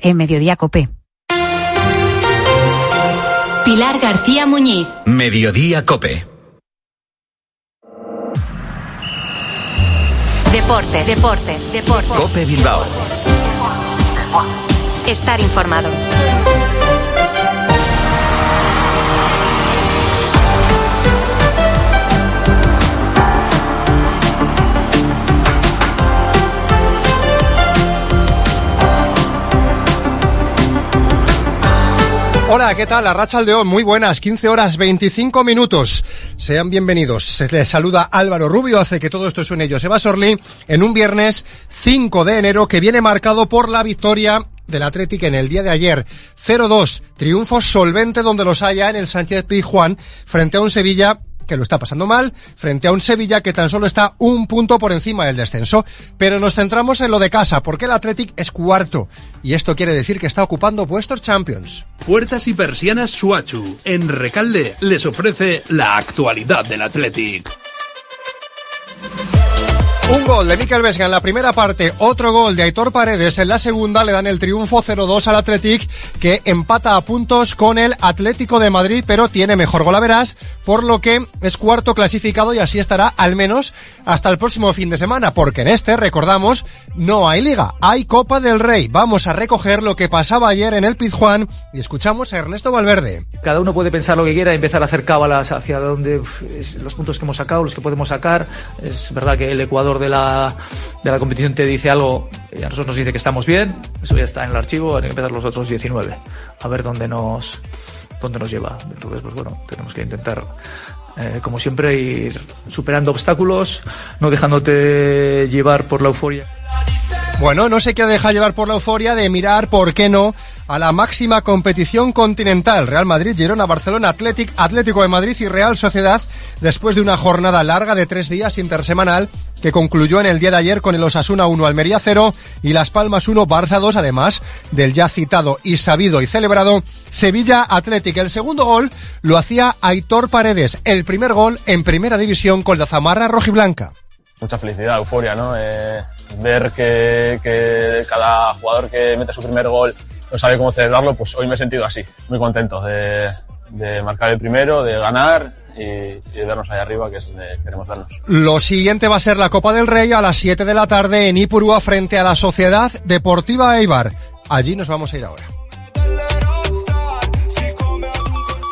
en Mediodía Cope. Pilar García Muñiz. Mediodía Cope. Deportes, deportes, deportes. Cope Bilbao. Estar informado. Hola, ¿qué tal? Arracha Aldeón, muy buenas, 15 horas 25 minutos. Sean bienvenidos. Se les saluda Álvaro Rubio, hace que todo esto suene yo. Seba Sorli, en un viernes 5 de enero que viene marcado por la victoria del Athletic en el día de ayer. 0-2, triunfo solvente donde los haya en el Sánchez Pizjuán frente a un Sevilla que lo está pasando mal, frente a un Sevilla que tan solo está un punto por encima del descenso. Pero nos centramos en lo de casa, porque el Athletic es cuarto. Y esto quiere decir que está ocupando puestos Champions. Puertas y persianas Suachu, en Recalde, les ofrece la actualidad del Athletic. Un gol de Miquel Vesga en la primera parte, otro gol de Aitor Paredes en la segunda le dan el triunfo 0-2 al Athletic que empata a puntos con el Atlético de Madrid, pero tiene mejor golaveras, por lo que es cuarto clasificado y así estará al menos hasta el próximo fin de semana, porque en este, recordamos, no hay liga, hay Copa del Rey. Vamos a recoger lo que pasaba ayer en el Pizjuán y escuchamos a Ernesto Valverde. Cada uno puede pensar lo que quiera empezar a hacer cábalas hacia donde los puntos que hemos sacado, los que podemos sacar. Es verdad que el Ecuador de la, de la competición te dice algo y a nosotros nos dice que estamos bien. Eso ya está en el archivo, hay que empezar los otros 19. A ver dónde nos, dónde nos lleva. Entonces, pues bueno, tenemos que intentar, eh, como siempre, ir superando obstáculos, no dejándote llevar por la euforia. Bueno, no se queda dejar llevar por la euforia de mirar, ¿por qué no?, a la máxima competición continental. Real Madrid, Girona, Barcelona, Athletic, Atlético de Madrid y Real Sociedad, después de una jornada larga de tres días intersemanal que concluyó en el día de ayer con el Osasuna 1, Almería 0 y Las Palmas 1, Barça 2, además del ya citado y sabido y celebrado Sevilla Athletic. El segundo gol lo hacía Aitor Paredes, el primer gol en primera división con la zamarra rojiblanca. Mucha felicidad, euforia, ¿no? Eh, ver que, que cada jugador que mete su primer gol no sabe cómo celebrarlo, pues hoy me he sentido así, muy contento de, de marcar el primero, de ganar y, y de vernos ahí arriba, que es donde queremos vernos. Lo siguiente va a ser la Copa del Rey a las 7 de la tarde en Ipurúa frente a la Sociedad Deportiva Eibar. Allí nos vamos a ir ahora.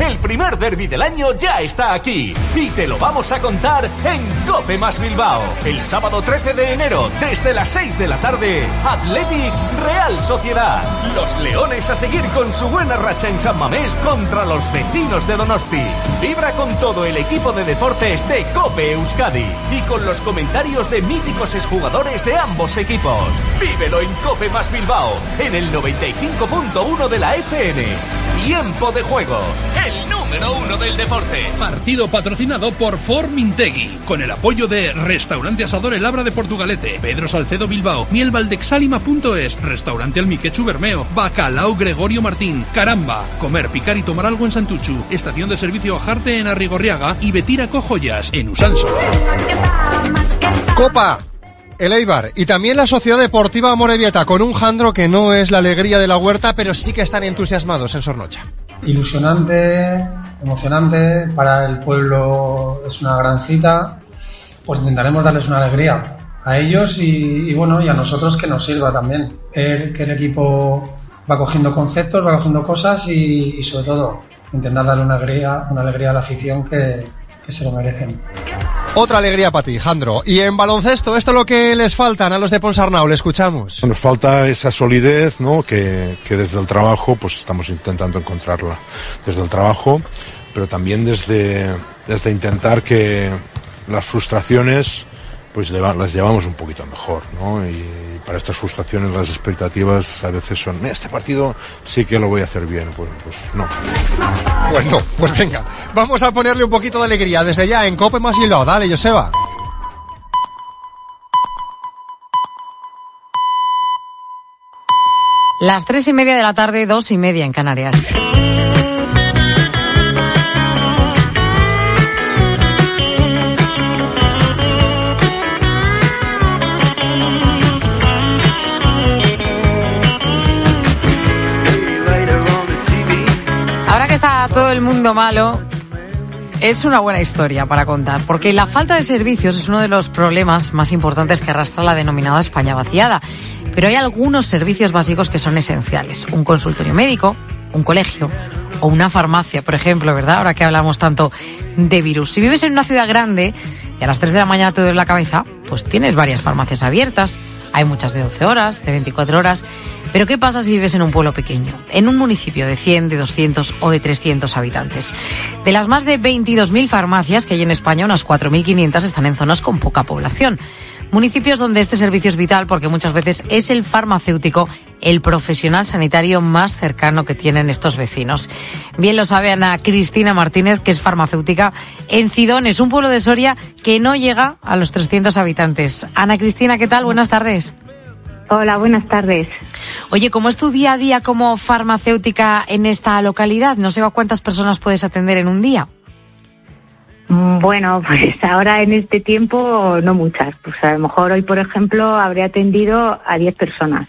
El primer derby del año ya está aquí y te lo vamos a contar en Cope Más Bilbao. El sábado 13 de enero, desde las 6 de la tarde, Athletic Real Sociedad. Los Leones a seguir con su buena racha en San Mamés contra los vecinos de Donosti. Vibra con todo el equipo de deportes de Cope Euskadi y con los comentarios de míticos exjugadores de ambos equipos. Vívelo en Cope Más Bilbao, en el 95.1 de la FM. Tiempo de juego. El número uno del deporte. Partido patrocinado por Formintegui, con el apoyo de Restaurante Asador El Abra de Portugalete, Pedro Salcedo Bilbao, Mielvaldexalima.es, Restaurante Almiquechu Bermeo, Bacalao Gregorio Martín, Caramba, Comer, Picar y Tomar Algo en Santuchu, Estación de Servicio Ajarte en Arrigorriaga y Betira Cojoyas en Usánsolo. Copa. El Eibar y también la Sociedad Deportiva Morevieta con un Jandro que no es la alegría de la huerta, pero sí que están entusiasmados en Sornocha. Ilusionante, emocionante, para el pueblo es una gran cita, pues intentaremos darles una alegría a ellos y, y bueno, y a nosotros que nos sirva también. Ver que el equipo va cogiendo conceptos, va cogiendo cosas y, y sobre todo intentar darle una alegría, una alegría a la afición que, que se lo merecen. Otra alegría para ti, Jandro. Y en baloncesto, esto es lo que les faltan a los de Ponsarnau, le escuchamos. Nos falta esa solidez, ¿no? Que, que desde el trabajo, pues estamos intentando encontrarla. Desde el trabajo, pero también desde, desde intentar que las frustraciones, pues las llevamos un poquito mejor, ¿no? Y para estas frustraciones las expectativas a veces son, este partido sí que lo voy a hacer bien, pues, pues no. Pues no, pues venga, vamos a ponerle un poquito de alegría desde ya en Cope más hilo, dale Joseba. Las tres y media de la tarde, dos y media en Canarias. Mundo malo, es una buena historia para contar, porque la falta de servicios es uno de los problemas más importantes que arrastra la denominada España vaciada. Pero hay algunos servicios básicos que son esenciales. Un consultorio médico, un colegio o una farmacia, por ejemplo, ¿verdad? Ahora que hablamos tanto de virus. Si vives en una ciudad grande y a las 3 de la mañana te duele la cabeza, pues tienes varias farmacias abiertas. Hay muchas de 12 horas, de 24 horas. Pero ¿qué pasa si vives en un pueblo pequeño? En un municipio de 100, de 200 o de 300 habitantes. De las más de 22.000 farmacias que hay en España, unas 4.500 están en zonas con poca población. Municipios donde este servicio es vital porque muchas veces es el farmacéutico el profesional sanitario más cercano que tienen estos vecinos. Bien lo sabe Ana Cristina Martínez, que es farmacéutica en Cidones, un pueblo de Soria que no llega a los 300 habitantes. Ana Cristina, ¿qué tal? Buenas tardes. Hola, buenas tardes. Oye, ¿cómo es tu día a día como farmacéutica en esta localidad? No sé a cuántas personas puedes atender en un día. Mm, Bueno, pues ahora en este tiempo no muchas. Pues a lo mejor hoy, por ejemplo, habré atendido a 10 personas.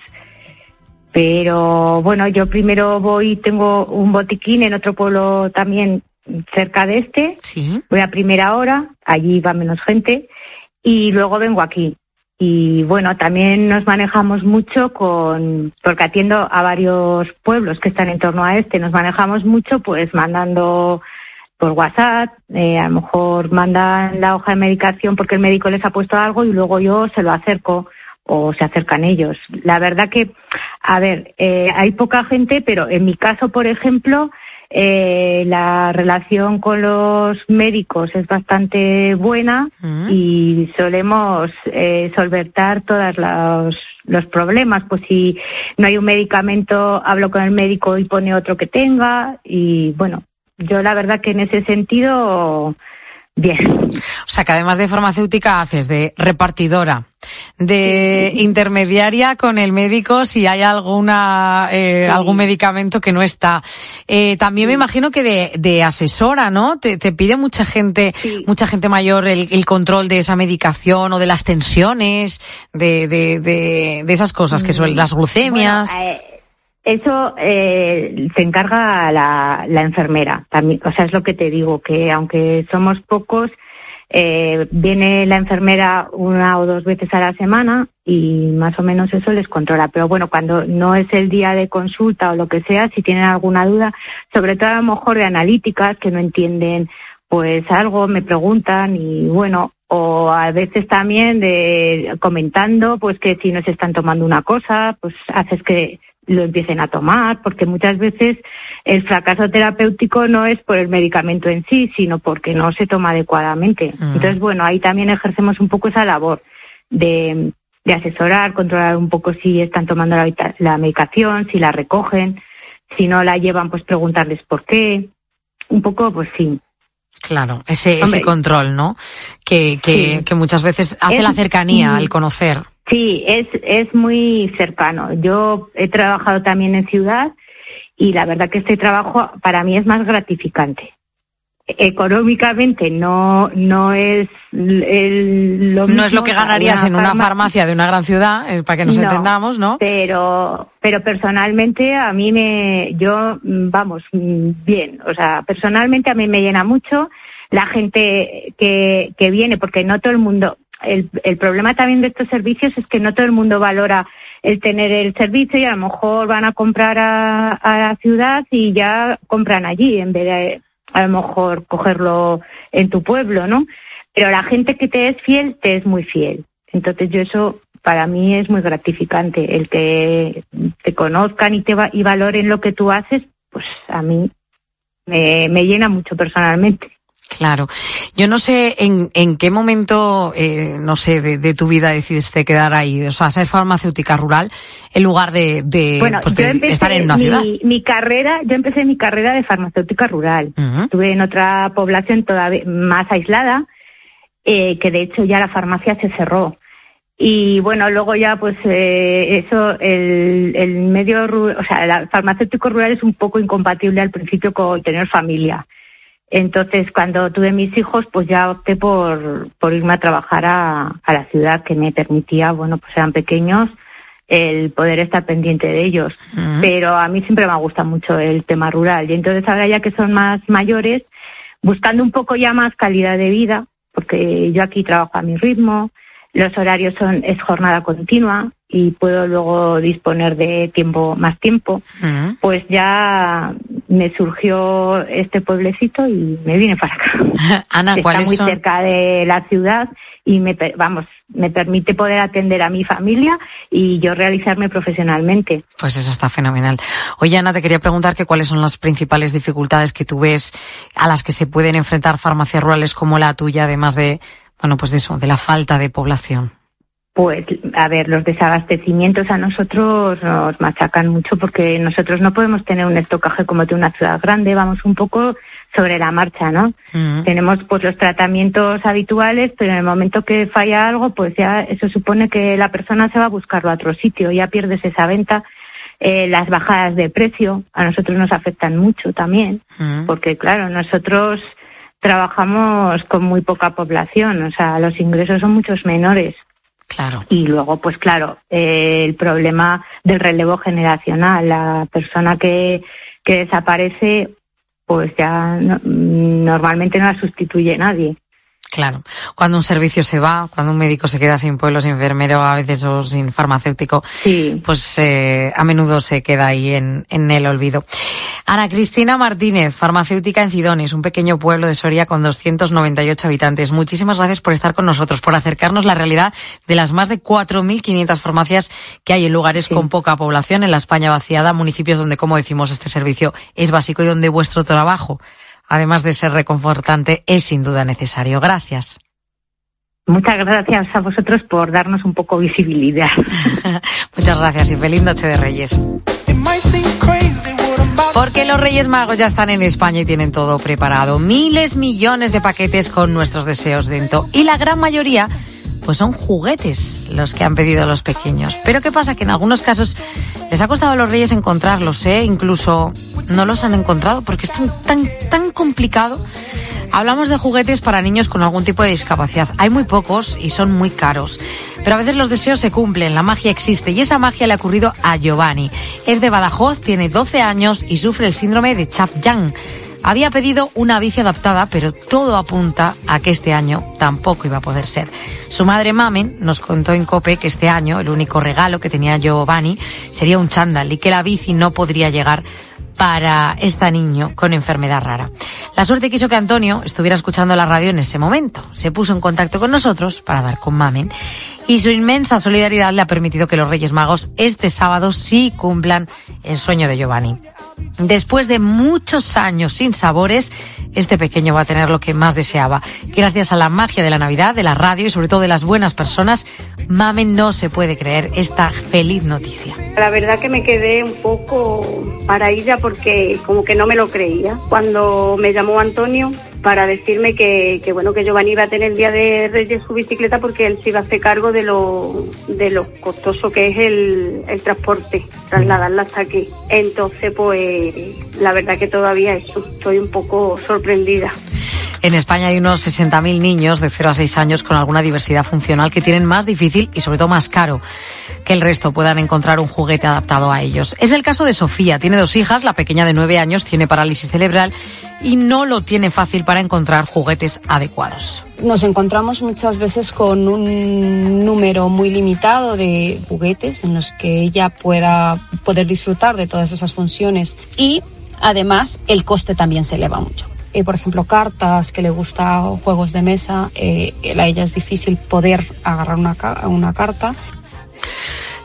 Pero bueno, yo primero voy, tengo un botiquín en otro pueblo también cerca de este. Sí. Voy a primera hora, allí va menos gente. Y luego vengo aquí. Y bueno, también nos manejamos mucho con, porque atiendo a varios pueblos que están en torno a este, nos manejamos mucho pues mandando por WhatsApp, eh, a lo mejor mandan la hoja de medicación porque el médico les ha puesto algo y luego yo se lo acerco o se acercan ellos. La verdad que, a ver, eh, hay poca gente, pero en mi caso, por ejemplo, eh, la relación con los médicos es bastante buena y solemos eh, solventar todos los, los problemas. Pues si no hay un medicamento, hablo con el médico y pone otro que tenga y bueno, yo la verdad que en ese sentido, bien. O sea, que además de farmacéutica haces de repartidora, de intermediaria con el médico si hay alguna eh, algún medicamento que no está. Eh, también me imagino que de, de asesora, ¿no? Te, te pide mucha gente, mucha gente mayor el, el control de esa medicación o de las tensiones, de, de, de, de esas cosas que son las glucemias. Bueno, eh, eso eh, se encarga la, la enfermera. También, o sea, es lo que te digo, que aunque somos pocos, eh, viene la enfermera una o dos veces a la semana y más o menos eso les controla. Pero bueno, cuando no es el día de consulta o lo que sea, si tienen alguna duda, sobre todo a lo mejor de analíticas que no entienden pues algo, me preguntan y bueno, o a veces también de comentando pues que si no se están tomando una cosa, pues haces que lo empiecen a tomar, porque muchas veces el fracaso terapéutico no es por el medicamento en sí, sino porque no se toma adecuadamente. Entonces, bueno, ahí también ejercemos un poco esa labor de, de asesorar, controlar un poco si están tomando la, la medicación, si la recogen, si no la llevan, pues preguntarles por qué. Un poco, pues sí. Claro, ese, ese control, ¿no? Que, que, Sí. que muchas veces hace Es- la cercanía mm. al conocer. Sí, es, es muy cercano. Yo he trabajado también en ciudad y la verdad que este trabajo para mí es más gratificante. Económicamente no, no es el, lo No es lo mismo, que ganarías en una farma- farmacia de una gran ciudad, eh, para que nos No, entendamos, ¿no? Pero, pero personalmente a mí me, yo, mm, vamos, mm, bien. O sea, personalmente a mí me llena mucho la gente que, que viene, porque no todo el mundo, el, el problema también de estos servicios es que no todo el mundo valora el tener el servicio y a lo mejor van a comprar a, a la ciudad y ya compran allí en vez de a lo mejor cogerlo en tu pueblo, ¿no? Pero la gente que te es fiel, te es muy fiel. Entonces yo eso para mí es muy gratificante. El que te conozcan y, te va- y valoren lo que tú haces, pues a mí me, me llena mucho personalmente. Claro. Yo no sé en, en qué momento, eh, no sé, de, de tu vida decidiste quedar ahí, o sea, ser farmacéutica rural en lugar de, de, bueno, pues, de estar en una mi, ciudad. mi carrera, yo empecé mi carrera de farmacéutica rural. Estuve en otra población todavía más aislada, eh, que de hecho ya la farmacia se cerró. Y bueno, luego ya pues eh, eso, el, el medio, o sea, el farmacéutico rural es un poco incompatible al principio con tener familia. Entonces, cuando tuve mis hijos, pues ya opté por, por irme a trabajar a, a la ciudad que me permitía, bueno, pues eran pequeños, el poder estar pendiente de ellos. Pero a mí siempre me ha gustado mucho el tema rural. Y entonces ahora ya que son más mayores, buscando un poco ya más calidad de vida, porque yo aquí trabajo a mi ritmo, los horarios son es jornada continua y puedo luego disponer de tiempo más tiempo pues ya me surgió este pueblecito y me vine para acá Ana, está ¿cuáles muy son? cerca de la ciudad y me vamos me permite poder atender a mi familia y yo realizarme profesionalmente Pues eso está fenomenal. Oye, Ana, te quería preguntar que cuáles son las principales dificultades que tú ves a las que se pueden enfrentar farmacias rurales como la tuya, además de, bueno, pues de eso, de la falta de población. Pues, a ver, los desabastecimientos a nosotros nos machacan mucho porque nosotros no podemos tener un estocaje como de una ciudad grande, vamos un poco sobre la marcha, ¿no? Tenemos pues los tratamientos habituales, pero en el momento que falla algo, pues ya eso supone que la persona se va a buscarlo a otro sitio, ya pierdes esa venta. Eh, las bajadas de precio a nosotros nos afectan mucho también, porque claro, nosotros trabajamos con muy poca población, o sea, los ingresos son muchos menores. Y luego, pues claro, eh, el problema del relevo generacional, la persona que, que desaparece, pues ya no- normalmente no la sustituye nadie. Claro. Cuando un servicio se va, cuando un médico se queda sin pueblo, sin enfermero, a veces o sin farmacéutico, pues eh, a menudo se queda ahí en, en el olvido. Ana Cristina Martínez, farmacéutica en Cidones, un pequeño pueblo de Soria con 298 habitantes. Muchísimas gracias por estar con nosotros, por acercarnos la realidad de las más de 4.500 farmacias que hay en lugares con poca población en la España vaciada, municipios donde, como decimos, este servicio es básico y donde vuestro trabajo, además de ser reconfortante, es sin duda necesario. Gracias. Muchas gracias a vosotros por darnos un poco visibilidad. Muchas gracias y feliz noche de Reyes. Porque los Reyes Magos ya están en España y tienen todo preparado. Miles, millones de paquetes con nuestros deseos dentro. Y la gran mayoría, pues son juguetes los que han pedido los pequeños. Pero ¿qué pasa? Que en algunos casos les ha costado a los Reyes encontrarlos, ¿eh? Incluso no los han encontrado porque es tan, tan, tan complicado. Hablamos de juguetes para niños con algún tipo de discapacidad. Hay muy pocos y son muy caros. Pero a veces los deseos se cumplen, la magia existe y esa magia le ha ocurrido a Giovanni. Es de Badajoz, tiene 12 años y sufre el síndrome de Chaff-Young. Había pedido una bici adaptada, pero todo apunta a que este año tampoco iba a poder ser. Su madre Mamen nos contó en COPE que este año el único regalo que tenía Giovanni sería un chándal y que la bici no podría llegar para este niño con enfermedad rara. La suerte quiso que Antonio estuviera escuchando la radio en ese momento. Se puso en contacto con nosotros para dar con Mamen y su inmensa solidaridad le ha permitido que los Reyes Magos este sábado sí cumplan el sueño de Giovanni. Después de muchos años sin sabores, este pequeño va a tener lo que más deseaba. Gracias a la magia de la Navidad, de la radio y sobre todo de las buenas personas, Mamen no se puede creer esta feliz noticia. La verdad que me quedé un poco para ella porque como que no me lo creía. Cuando me llamó Antonio para decirme que, que bueno que Giovanni iba a tener el día de Reyes su bicicleta porque él se iba a hacer cargo de lo, de lo costoso que es el, el transporte, trasladarla hasta aquí. Entonces, pues la verdad que todavía eso, estoy un poco sorprendida. En España hay unos 60.000 niños de 0 a 6 años con alguna diversidad funcional que tienen más difícil y sobre todo más caro que el resto puedan encontrar un juguete adaptado a ellos. Es el caso de Sofía, tiene dos hijas, la pequeña de 9 años tiene parálisis cerebral y no lo tiene fácil para encontrar juguetes adecuados. Nos encontramos muchas veces con un número muy limitado de juguetes en los que ella pueda poder disfrutar de todas esas funciones y además el coste también se eleva mucho. Eh, por ejemplo, cartas, que le gusta juegos de mesa, eh, a ella es difícil poder agarrar una, una carta.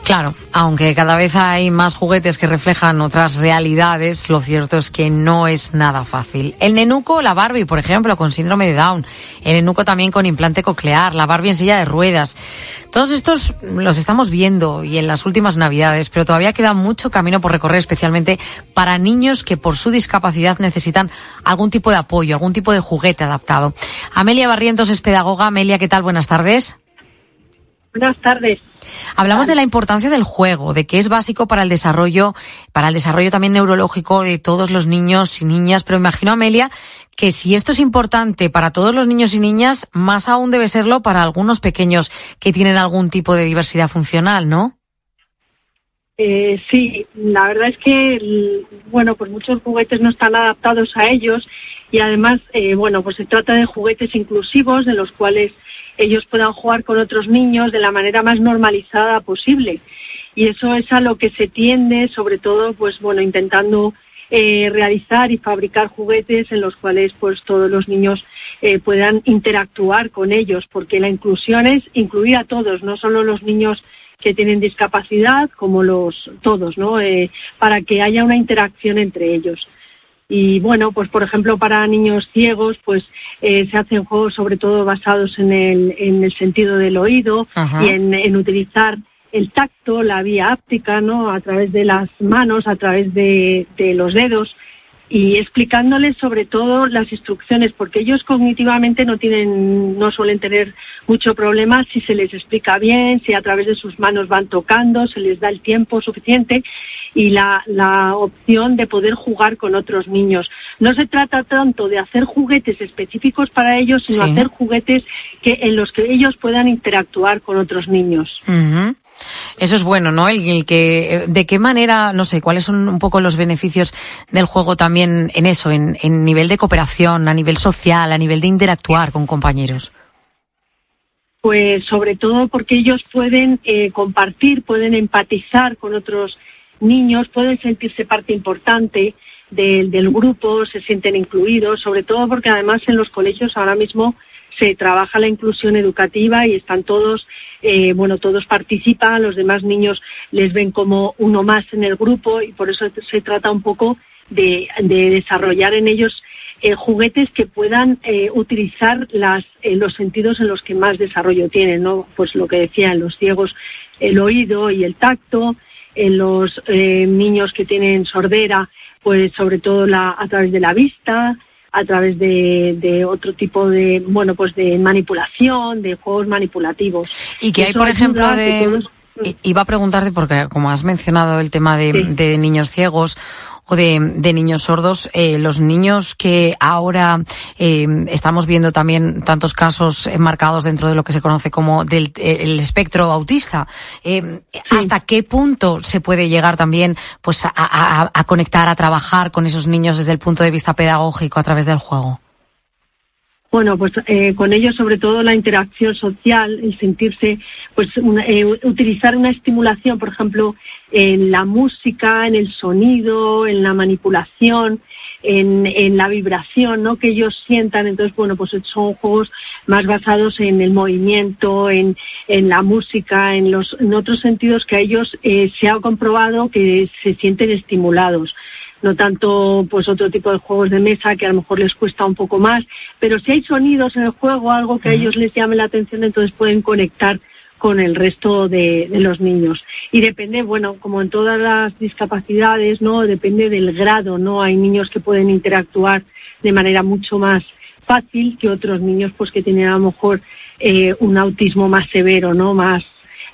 Claro, aunque cada vez hay más juguetes que reflejan otras realidades, lo cierto es que no es nada fácil. El nenuco, la Barbie, por ejemplo, con síndrome de Down. El nenuco también con implante coclear, la Barbie en silla de ruedas. Todos estos los estamos viendo y en las últimas navidades, pero todavía queda mucho camino por recorrer, especialmente para niños que por su discapacidad necesitan algún tipo de apoyo, algún tipo de juguete adaptado. Amelia Barrientos es pedagoga. Amelia, ¿qué tal? Buenas tardes. Buenas tardes. Hablamos de la importancia del juego, de que es básico para el desarrollo, para el desarrollo también neurológico de todos los niños y niñas, pero imagino, Amelia, que si esto es importante para todos los niños y niñas, más aún debe serlo para algunos pequeños que tienen algún tipo de diversidad funcional, ¿no? Eh, sí, la verdad es que, bueno, pues muchos juguetes no están adaptados a ellos y además, eh, bueno, pues se trata de juguetes inclusivos en los cuales ellos puedan jugar con otros niños de la manera más normalizada posible. Y eso es a lo que se tiende, sobre todo, pues bueno, intentando eh, realizar y fabricar juguetes en los cuales pues todos los niños eh, puedan interactuar con ellos, porque la inclusión es incluir a todos, no solo los niños que tienen discapacidad como los todos, ¿no? Eh, para que haya una interacción entre ellos. Y bueno, pues por ejemplo para niños ciegos, pues eh, se hacen juegos sobre todo basados en el, en el sentido del oído y en, en, utilizar el tacto, la vía áptica, ¿no? A través de las manos, a través de, de los dedos y explicándoles sobre todo las instrucciones, porque ellos cognitivamente no tienen, no suelen tener mucho problema si se les explica bien, si a través de sus manos van tocando, se les da el tiempo suficiente y la, la opción de poder jugar con otros niños. No se trata tanto de hacer juguetes específicos para ellos, sino hacer juguetes que, en los que ellos puedan interactuar con otros niños. Eso es bueno, ¿no? El, que, eh, ¿de qué manera, no sé, cuáles son un poco los beneficios del juego también en eso, en, nivel de cooperación, a nivel social, a nivel de interactuar con compañeros? Pues sobre todo porque ellos pueden eh, compartir, pueden empatizar con otros niños, pueden sentirse parte importante del grupo, se sienten incluidos, sobre todo porque además en los colegios ahora mismo se trabaja la inclusión educativa y están todos, eh, bueno, todos participan, los demás niños les ven como uno más en el grupo y por eso se trata un poco de, de desarrollar en ellos eh, juguetes que puedan eh, utilizar las, eh, los sentidos en los que más desarrollo tienen, ¿no? Pues lo que decían los ciegos, el oído y el tacto, en los eh, niños que tienen sordera, pues sobre todo la, a través de la vista, a través de, de, otro tipo de, bueno, pues de manipulación, de juegos manipulativos. Y que hay, por ejemplo, de... Iba a preguntarte, porque como has mencionado el tema de, sí. de niños ciegos o de, de niños sordos, eh, los niños que ahora eh, estamos viendo también tantos casos enmarcados dentro de lo que se conoce como del el espectro autista, eh, sí. ¿hasta qué punto se puede llegar también pues a, a, a conectar, a trabajar con esos niños desde el punto de vista pedagógico a través del juego? Bueno, pues eh, con ellos sobre todo la interacción social, el sentirse, pues una, eh, utilizar una estimulación, por ejemplo, en la música, en el sonido, en la manipulación, en, en la vibración, ¿no? Que ellos sientan. Entonces, bueno, pues son juegos más basados en el movimiento, en, en la música, en los, en otros sentidos que a ellos eh, se ha comprobado que se sienten estimulados no tanto pues otro tipo de juegos de mesa que a lo mejor les cuesta un poco más, pero si hay sonidos en el juego, algo que a ellos les llame la atención, entonces pueden conectar con el resto de, de, los niños. Y depende, bueno, como en todas las discapacidades, ¿no? Depende del grado, ¿no? Hay niños que pueden interactuar de manera mucho más fácil que otros niños, pues que tienen a lo mejor eh, un autismo más severo, ¿no? Más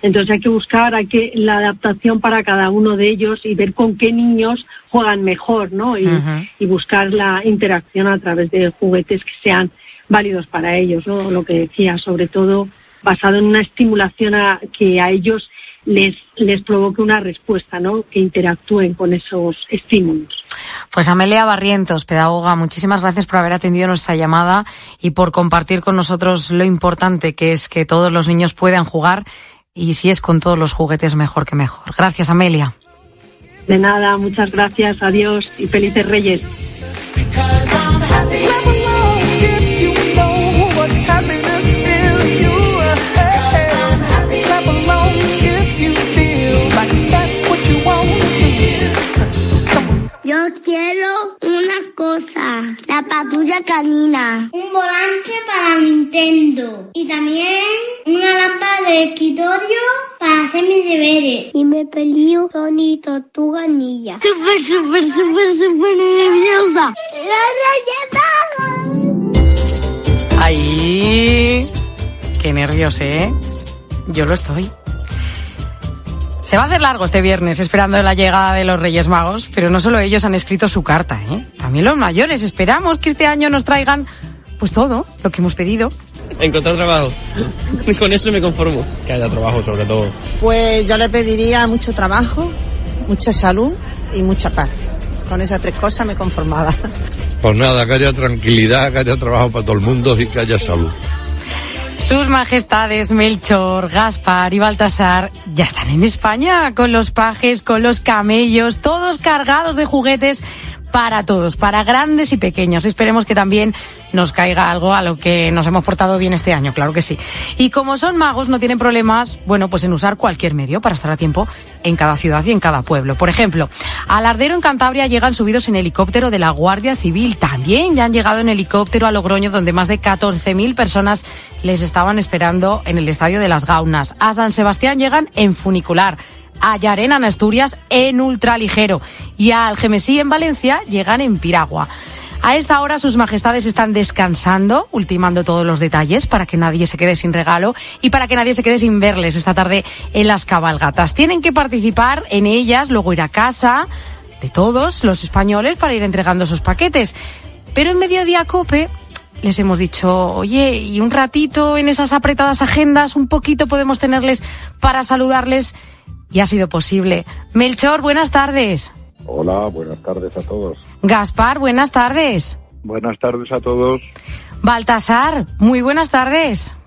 entonces hay que buscar hay que, la adaptación para cada uno de ellos y ver con qué niños juegan mejor, ¿no? Y, uh -huh. y buscar la interacción a través de juguetes que sean válidos para ellos, ¿no? Lo que decía, sobre todo basado en una estimulación a, que a ellos les, les provoque una respuesta, ¿no? Que interactúen con esos estímulos. Pues Amelia Barrientos, pedagoga, muchísimas gracias por haber atendido nuestra llamada y por compartir con nosotros lo importante que es que todos los niños puedan jugar y si es con todos los juguetes mejor que mejor. Gracias, Amelia. De nada, muchas gracias, adiós y felices Reyes. Yo quiero una cosa, la patrulla canina, un volante para Nintendo y también una lámpara de escritorio para hacer mis deberes. Y me peleó Tony Tortuga Ninja. Súper, súper, súper, súper nerviosa. ¡Ay! Qué nervios, ¿eh? Yo lo estoy. Se va a hacer largo este viernes esperando la llegada de los Reyes Magos, pero no solo ellos han escrito su carta, ¿eh? También los mayores. Esperamos que este año nos traigan pues todo lo que hemos pedido. Encontrar trabajo. Con eso me conformo. Que haya trabajo sobre todo. Pues yo le pediría mucho trabajo, mucha salud y mucha paz. Con esas tres cosas me conformaba. Pues nada, que haya tranquilidad, que haya trabajo para todo el mundo y que haya salud. Sus majestades Melchor, Gaspar y Baltasar ya están en España con los pajes, con los camellos, todos cargados de juguetes para todos, para grandes y pequeños. Esperemos que también nos caiga algo a lo que nos hemos portado bien este año, claro que sí. Y como son magos, no tienen problemas, bueno, pues en usar cualquier medio para estar a tiempo en cada ciudad y en cada pueblo. Por ejemplo, al Ardero en Cantabria llegan subidos en helicóptero de la Guardia Civil. También ya han llegado en helicóptero a Logroño, donde más de 14.000 personas les estaban esperando en el Estadio de las Gaunas. A San Sebastián llegan en funicular a Llarena en Asturias en ultraligero y a Algemesí en Valencia llegan en piragua. A esta hora sus majestades están descansando, ultimando todos los detalles para que nadie se quede sin regalo y para que nadie se quede sin verles esta tarde en las cabalgatas. Tienen que participar en ellas, luego ir a casa de todos los españoles para ir entregando esos paquetes. Pero en mediodía cope les hemos dicho, oye, y un ratito en esas apretadas agendas, un poquito podemos tenerles para saludarles y ha sido posible. Melchor, buenas tardes. Hola, buenas tardes a todos. Gaspar, buenas tardes. Buenas tardes a todos. Baltasar, muy buenas tardes.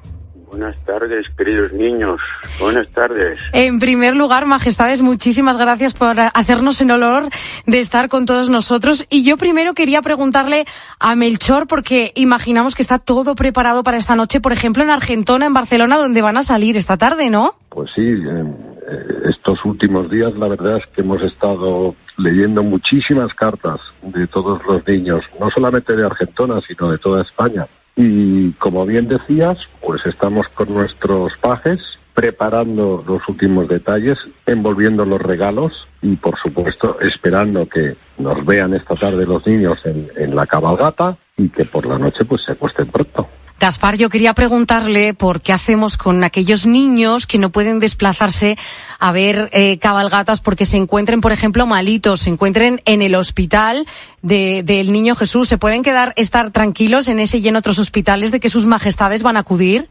Buenas tardes, queridos niños. Buenas tardes. En primer lugar, Majestades, muchísimas gracias por hacernos el honor de estar con todos nosotros. Y yo primero quería preguntarle a Melchor, porque imaginamos que está todo preparado para esta noche, por ejemplo, en Argentona, en Barcelona, donde van a salir esta tarde, ¿no? Pues sí, eh, estos últimos días la verdad es que hemos estado leyendo muchísimas cartas de todos los niños, no solamente de Argentona, sino de toda España. Y como bien decías, pues estamos con nuestros pajes preparando los últimos detalles, envolviendo los regalos y por supuesto esperando que nos vean esta tarde los niños en, en la cabalgata y que por la noche pues se acuesten pronto. Gaspar, yo quería preguntarle por qué hacemos con aquellos niños que no pueden desplazarse a ver eh, cabalgatas porque se encuentren, por ejemplo, malitos, se encuentren en el hospital del de, Niño Jesús. ¿Se pueden quedar, estar tranquilos en ese y en otros hospitales de que sus majestades van a acudir?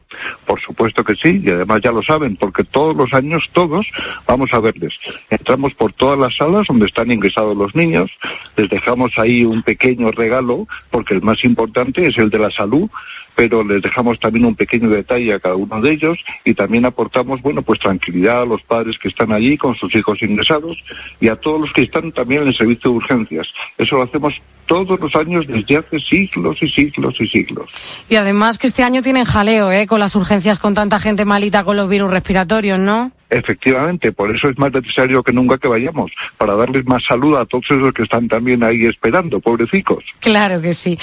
Por supuesto que sí, y además ya lo saben, porque todos los años, todos, vamos a verles. Entramos por todas las salas donde están ingresados los niños, les dejamos ahí un pequeño regalo, porque el más importante es el de la salud, pero les dejamos también un pequeño detalle a cada uno de ellos y también aportamos, bueno, pues tranquilidad a los padres que están allí con sus hijos ingresados y a todos los que están también en el servicio de urgencias. Eso lo hacemos todos los años desde hace siglos y siglos y siglos. Y además que este año tienen jaleo, ¿eh? Con las urgencias, con tanta gente malita con los virus respiratorios, ¿no? Efectivamente, por eso es más necesario que nunca que vayamos, para darles más salud a todos esos que están también ahí esperando, pobrecicos. Claro que sí.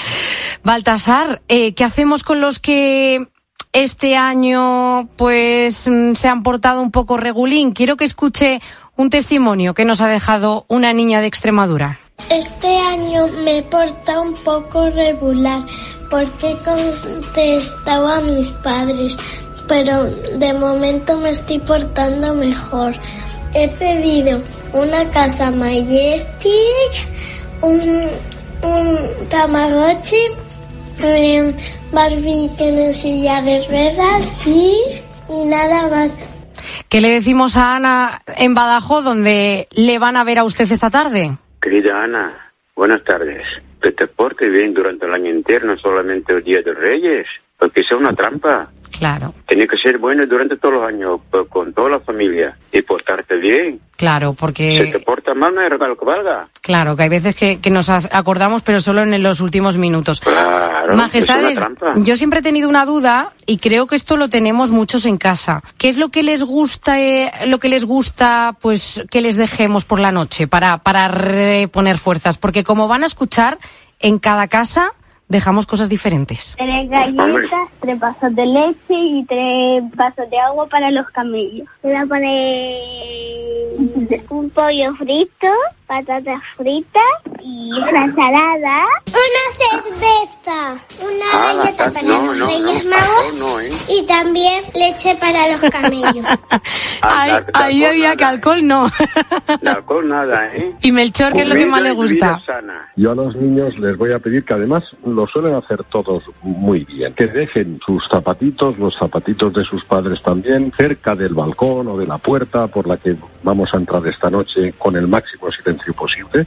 Baltasar, eh, ¿qué hacemos con los que este año pues mm, se han portado un poco regulín? Quiero que escuche un testimonio que nos ha dejado una niña de Extremadura. Este año me he portado un poco regular porque he contestado a mis padres, pero de momento me estoy portando mejor. He pedido una casa Majestic, un, un Tamagotchi, eh, Barbie en silla de ruedas y, y nada más. ¿Qué le decimos a Ana en Badajoz, donde le van a ver a usted esta tarde? Querida Ana, buenas tardes. Que te portes bien durante el año entero, no solamente el Día de Reyes, porque es una trampa. Claro. Tiene que ser bueno durante todos los años, pues, con toda la familia, y portarte bien. Claro, porque... Si te portas mal, no hay regalo que valga. Claro, que hay veces que, que nos acordamos, pero solo en los últimos minutos. Claro, Majestades, yo siempre he tenido una duda y creo que esto lo tenemos muchos en casa. ¿Qué es lo que les gusta, eh, lo que les gusta, pues, que les dejemos por la noche para, para reponer fuerzas? Porque como van a escuchar, en cada casa dejamos cosas diferentes. Tres galletas, tres vasos de leche y tres vasos de agua para los camellos. Le voy a poner un pollo frito, patatas fritas y una ensalada, una cerveza, una Ah, galleta la- para no, los no, Reyes no, Magos no, ¿eh? y también leche para los camellos. Ahí, ahí oía que alcohol no. De alcohol nada, ¿eh? Y Melchor, ¿qué es lo que más le gusta? Yo a los niños les voy a pedir que además lo suelen hacer todos muy bien, que dejen sus zapatitos, los zapatitos de sus padres también, cerca del balcón o de la puerta por la que vamos a entrar esta noche con el máximo silencio posible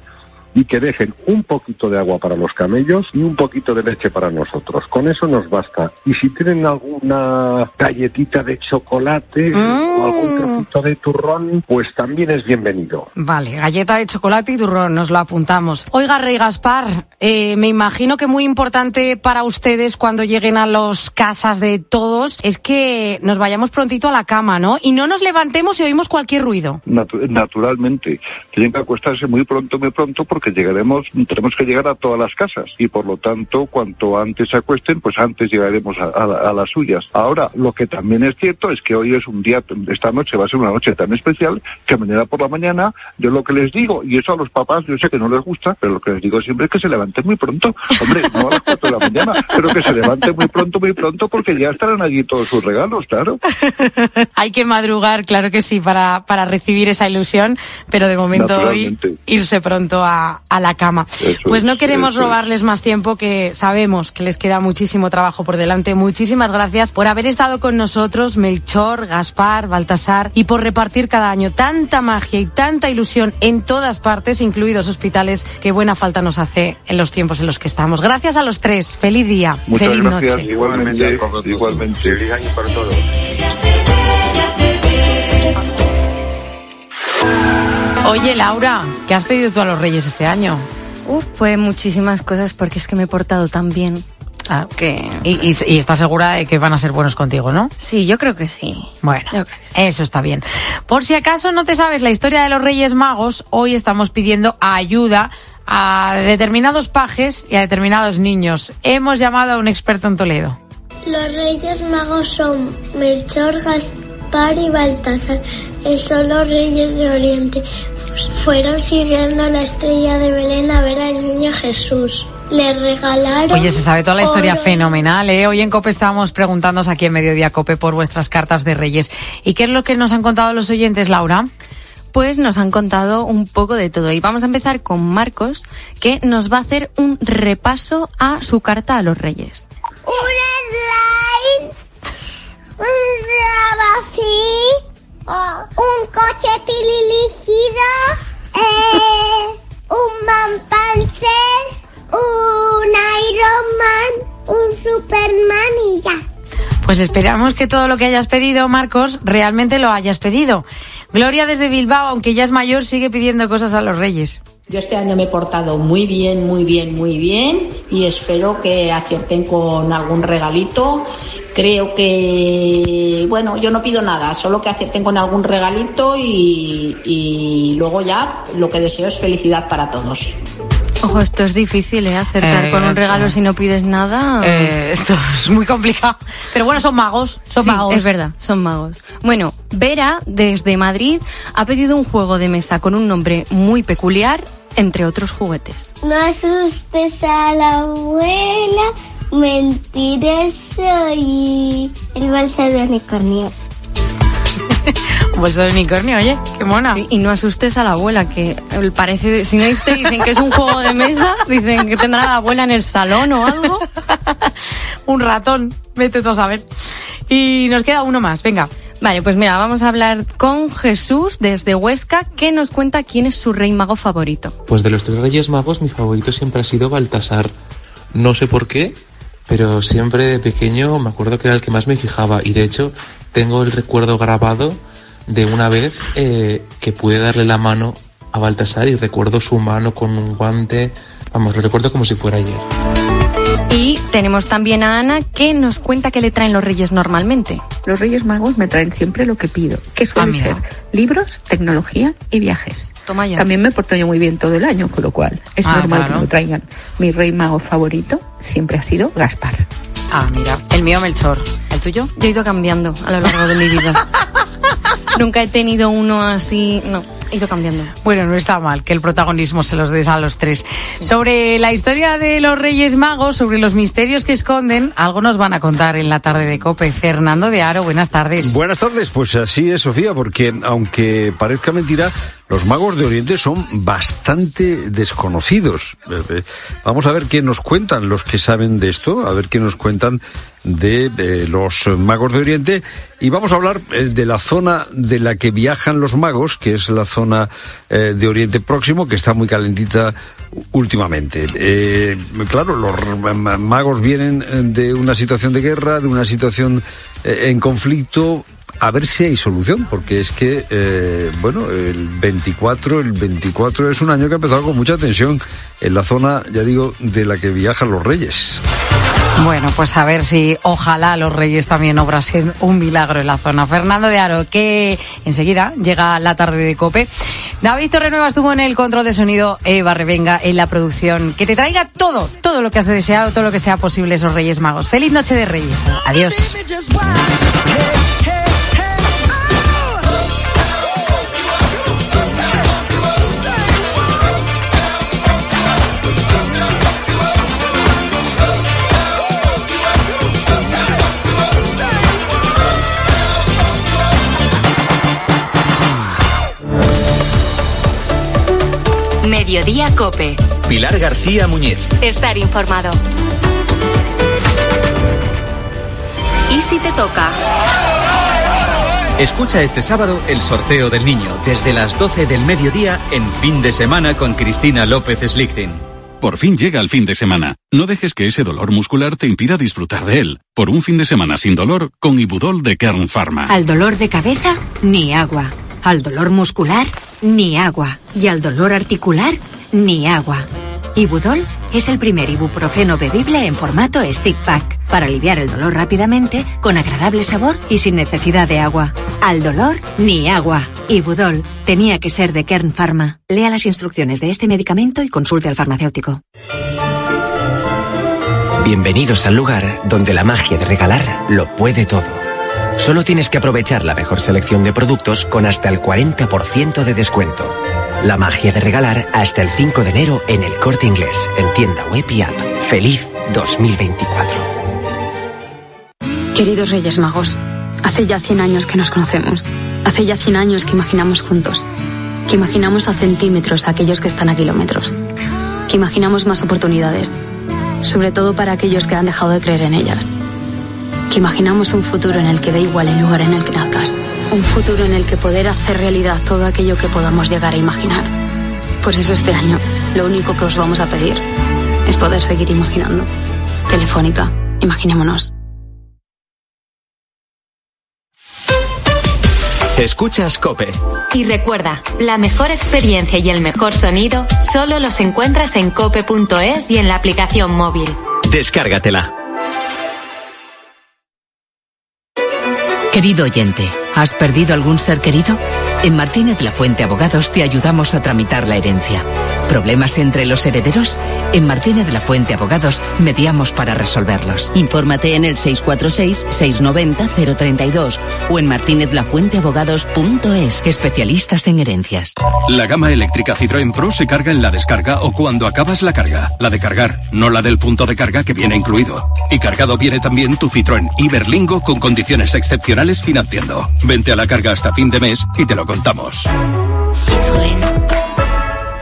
y que dejen un poquito de agua para los camellos y un poquito de leche para nosotros. Con eso nos basta. Y si tienen alguna galletita de chocolate o algún trocito de turrón, pues también es bienvenido. Vale, galleta de chocolate y turrón, nos lo apuntamos. Oiga, Rey Gaspar, eh, me imagino que muy importante para ustedes cuando lleguen a las casas de todos es que nos vayamos prontito a la cama, ¿no? Y no nos levantemos si oímos cualquier ruido. Natu- naturalmente. Tienen que acostarse muy pronto, muy pronto, porque llegaremos, tenemos que llegar a todas las casas. Y por lo tanto, cuanto antes se acuesten, pues antes llegaremos a, a- a las suyas. Ahora, lo que también es cierto es que hoy es un día, esta noche va a ser una noche tan especial que mañana por la mañana, yo lo que les digo, y eso a los papás, yo sé que no les gusta, pero lo que les digo siempre es que se levanten muy pronto. Hombre, no a las cuatro de la mañana, pero que se levanten muy pronto, muy pronto, porque ya estarán allí todos sus regalos, claro. Hay que madrugar, claro que sí, para, para recibir esa ilusión, pero de momento hoy irse pronto a, a la cama. Eso pues no queremos es. robarles más tiempo, que sabemos que les queda muchísimo trabajo por delante. Muchísimas gracias por haber estado con nosotros, Melchor, Gaspar, Baltasar, y por repartir cada año tanta magia y tanta ilusión en todas partes, incluidos hospitales, que buena falta nos hace en los tiempos en los que estamos. Gracias a los tres. Feliz día. Muchas Feliz gracias, noche. igualmente, igualmente. Feliz año para todos. Oye, Laura, ¿qué has pedido tú a los Reyes este año? Uf, pues muchísimas cosas porque es que me he portado tan bien. Ah, que... Y, y, y estás segura de que van a ser buenos contigo, ¿no? Sí, yo creo que sí. Bueno, eso está bien. Por si acaso no te sabes la historia de los Reyes Magos, hoy estamos pidiendo ayuda a determinados pajes y a determinados niños. Hemos llamado a un experto en Toledo. Los Reyes Magos son Melchor, Gaspar y Baltasar. Y son los Reyes de Oriente. Fueron siguiendo la estrella de Belén a ver al niño Jesús. Le regalaron. Oye, se sabe toda la historia oro. fenomenal, ¿eh? Hoy en COPE estábamos preguntándonos aquí en Mediodía COPE por vuestras cartas de Reyes. ¿Y qué es lo que nos han contado los oyentes, Laura? Pues nos han contado un poco de todo. Y vamos a empezar con Marcos, que nos va a hacer un repaso a su carta a los Reyes. Un slime. Un oh, un coche dirigido. Eh, un Mampanzer. Un Iron Man. Un Superman y ya. Pues esperamos que todo lo que hayas pedido, Marcos, realmente lo hayas pedido. Gloria desde Bilbao, aunque ya es mayor, sigue pidiendo cosas a los Reyes. Yo este año me he portado muy bien, muy bien, muy bien y espero que acierten con algún regalito. Creo que, bueno, yo no pido nada, solo que acierten con algún regalito y, y luego ya lo que deseo es felicidad para todos. Ojo, esto es difícil, ¿eh? Acertar Eh, con un regalo si no pides nada. Eh, esto es muy complicado. Pero bueno, son magos, son Sí, magos. Es verdad, son magos. Bueno, Vera, desde Madrid, ha pedido un juego de mesa con un nombre muy peculiar, entre otros juguetes. No asustes a la abuela, mentiroso y el bolso de unicornio. Bolso de unicornio, oye, qué mona. Sí, y no asustes a la abuela, que parece, si no te dicen que es un juego de mesa, dicen que tendrá la abuela en el salón o algo. un ratón, vete tú a saber. Y nos queda uno más, venga. Vale, pues mira, vamos a hablar con Jesús desde Huesca, que nos cuenta quién es su rey mago favorito. Pues de los tres Reyes Magos mi favorito siempre ha sido Baltasar. No sé por qué, pero siempre de pequeño me acuerdo que era el que más me fijaba y de hecho tengo el recuerdo grabado de una vez eh, que pude darle la mano a Baltasar y recuerdo su mano con un guante, vamos, lo recuerdo como si fuera ayer. Y tenemos también a Ana, que nos cuenta qué le traen los reyes normalmente. Los Reyes Magos me traen siempre lo que pido, que suele Ah, ser libros, tecnología y viajes. Toma ya. También me porto yo muy bien todo el año, con lo cual es Ah, normal claro. que me traigan. Mi rey mago favorito siempre ha sido Gaspar. Ah, mira, el mío Melchor. ¿El tuyo? Yo he ido cambiando a lo largo de mi vida. Nunca he tenido uno así, no. ido cambiando. Bueno, no está mal que el protagonismo se los des a los tres. Sobre la historia de los Reyes Magos, sobre los misterios que esconden, algo nos van a contar en la tarde de Cope. Fernando de Aro, buenas tardes. Buenas tardes, pues así es, Sofía, porque aunque parezca mentira, los magos de Oriente son bastante desconocidos. Vamos a ver qué nos cuentan los que saben de esto, a ver qué nos cuentan de, eh, los magos de Oriente y vamos a hablar eh, de la zona de la que viajan los magos, que es la zona eh, de Oriente Próximo, que está muy calentita últimamente. Claro, los ma- magos vienen de una situación de guerra, de una situación en conflicto. A ver si hay solución, porque es que, eh, bueno, el 24, el 24 es un año que ha empezado con mucha tensión en la zona, ya digo, de la que viajan los reyes. Bueno, pues a ver si ojalá los Reyes también obrasen un milagro en la zona. Fernando de Aro, que enseguida llega la tarde de Cope. David Torrenueva estuvo en el control de sonido, Eva Revenga en la producción. Que te traiga todo, todo lo que has deseado, todo lo que sea posible esos Reyes Magos. Feliz noche de Reyes. Adiós. Mediodía Cope. Pilar García Muñiz. Estar informado. ¿Y si te toca? Escucha este sábado el sorteo del niño desde las 12 del mediodía en fin de semana con Cristina López Slichting. Por fin llega el fin de semana. No dejes que ese dolor muscular te impida disfrutar de él. Por un fin de semana sin dolor, con Ibudol de Kern Pharma. Al dolor de cabeza, ni agua. Al dolor muscular, ni agua. Y al dolor articular, ni agua. Ibudol es el primer ibuprofeno bebible en formato stick pack para aliviar el dolor rápidamente, con agradable sabor y sin necesidad de agua. Al dolor, ni agua. Ibudol tenía que ser de Kern Pharma. Lea las instrucciones de este medicamento y consulte al farmacéutico. Bienvenidos al lugar donde la magia de regalar lo puede todo. Solo tienes que aprovechar la mejor selección de productos con hasta el 40% de descuento. La magia de regalar hasta el 5 de enero en el corte inglés, en tienda web y app. Feliz 2024. Queridos Reyes Magos, hace ya 100 años que nos conocemos. Hace ya 100 años que imaginamos juntos. Que imaginamos a centímetros a aquellos que están a kilómetros. Que imaginamos más oportunidades. Sobre todo para aquellos que han dejado de creer en ellas. Que imaginamos un futuro en el que da igual el lugar en el que nazcas. Un futuro en el que poder hacer realidad todo aquello que podamos llegar a imaginar. Por eso este año, lo único que os vamos a pedir es poder seguir imaginando. Telefónica, imaginémonos. Escuchas Cope. Y recuerda, la mejor experiencia y el mejor sonido solo los encuentras en cope.es y en la aplicación móvil. Descárgatela. Querido oyente, ¿has perdido algún ser querido? En Martínez La Fuente Abogados te ayudamos a tramitar la herencia. ¿Problemas entre los herederos? En Martínez La Fuente Abogados mediamos para resolverlos. Infórmate en el 646-690-032 o en martinezlafuenteabogados.es. Especialistas en herencias. La gama eléctrica Citroën Pro se carga en la descarga o cuando acabas la carga. La de cargar, no la del punto de carga que viene incluido. Y cargado viene también tu Citroën Iberlingo con condiciones excepcionales financiando. Vente a la carga hasta fin de mes y te lo contamos.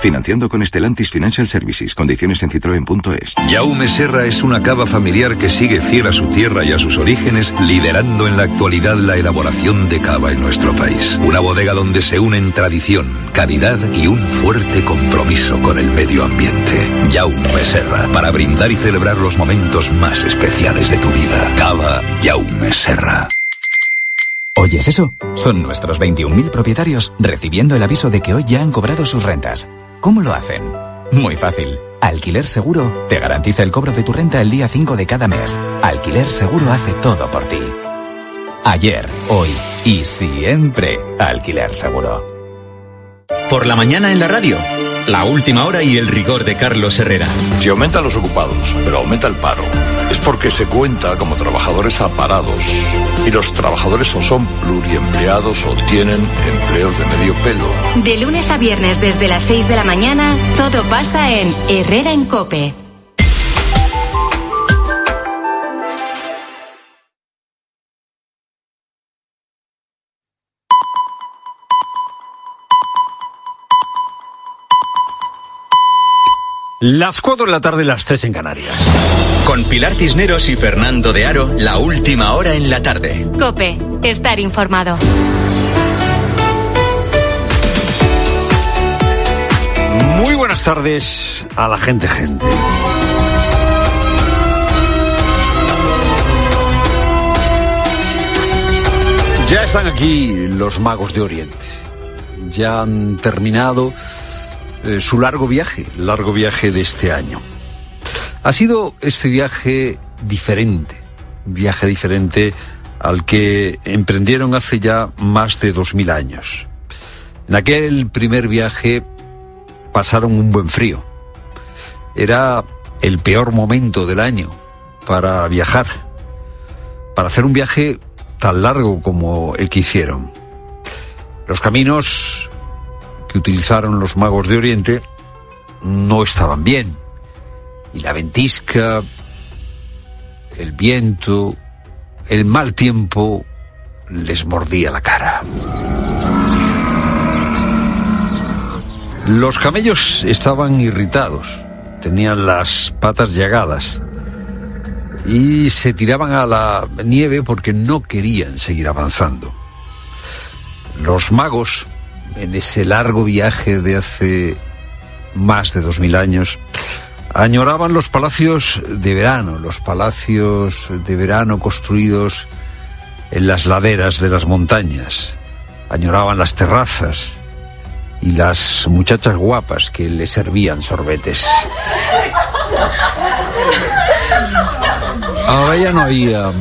Financiando con Stellantis Financial Services. Condiciones en citroen.es. Jaume Serra es una cava familiar que sigue fiel a su tierra y a sus orígenes, liderando en la actualidad la elaboración de cava en nuestro país. Una bodega donde se unen tradición, calidad y un fuerte compromiso con el medio ambiente. Jaume Serra, para brindar y celebrar los momentos más especiales de tu vida. Cava Jaume Serra. ¿Oyes eso? Son nuestros 21.000 propietarios recibiendo el aviso de que hoy ya han cobrado sus rentas. ¿Cómo lo hacen? Muy fácil. Alquiler Seguro te garantiza el cobro de tu renta el día 5 de cada mes. Alquiler Seguro hace todo por ti. Ayer, hoy y siempre Alquiler Seguro. Por la mañana en la radio. La última hora y el rigor de Carlos Herrera. Si aumentan los ocupados, pero aumenta el paro, es porque se cuenta como trabajadores aparados. Y los trabajadores o son pluriempleados o tienen empleos de medio pelo. De lunes a viernes desde las 6 de la mañana, todo pasa en Herrera en Cope. Las 4 de la tarde, las 3 en Canarias. Con Pilar Cisneros y Fernando de Aro, la última hora en la tarde. Cope, estar informado. Muy buenas tardes a la gente, gente. Ya están aquí los magos de Oriente. Ya han terminado eh, su largo viaje, largo viaje de este año. Ha sido este viaje diferente, viaje diferente al que emprendieron hace ya más de dos mil años. En aquel primer viaje pasaron un buen frío. Era el peor momento del año para viajar, para hacer un viaje tan largo como el que hicieron. Los caminos que utilizaron los magos de Oriente no estaban bien. Y la ventisca, el viento, el mal tiempo les mordía la cara. Los camellos estaban irritados, tenían las patas llagadas y se tiraban a la nieve porque no querían seguir avanzando. Los magos, en ese largo viaje de hace más de dos mil años, añoraban los palacios de verano, los palacios de verano construidos en las laderas de las montañas. Añoraban las terrazas y las muchachas guapas que les servían sorbetes. Ahora ya no había,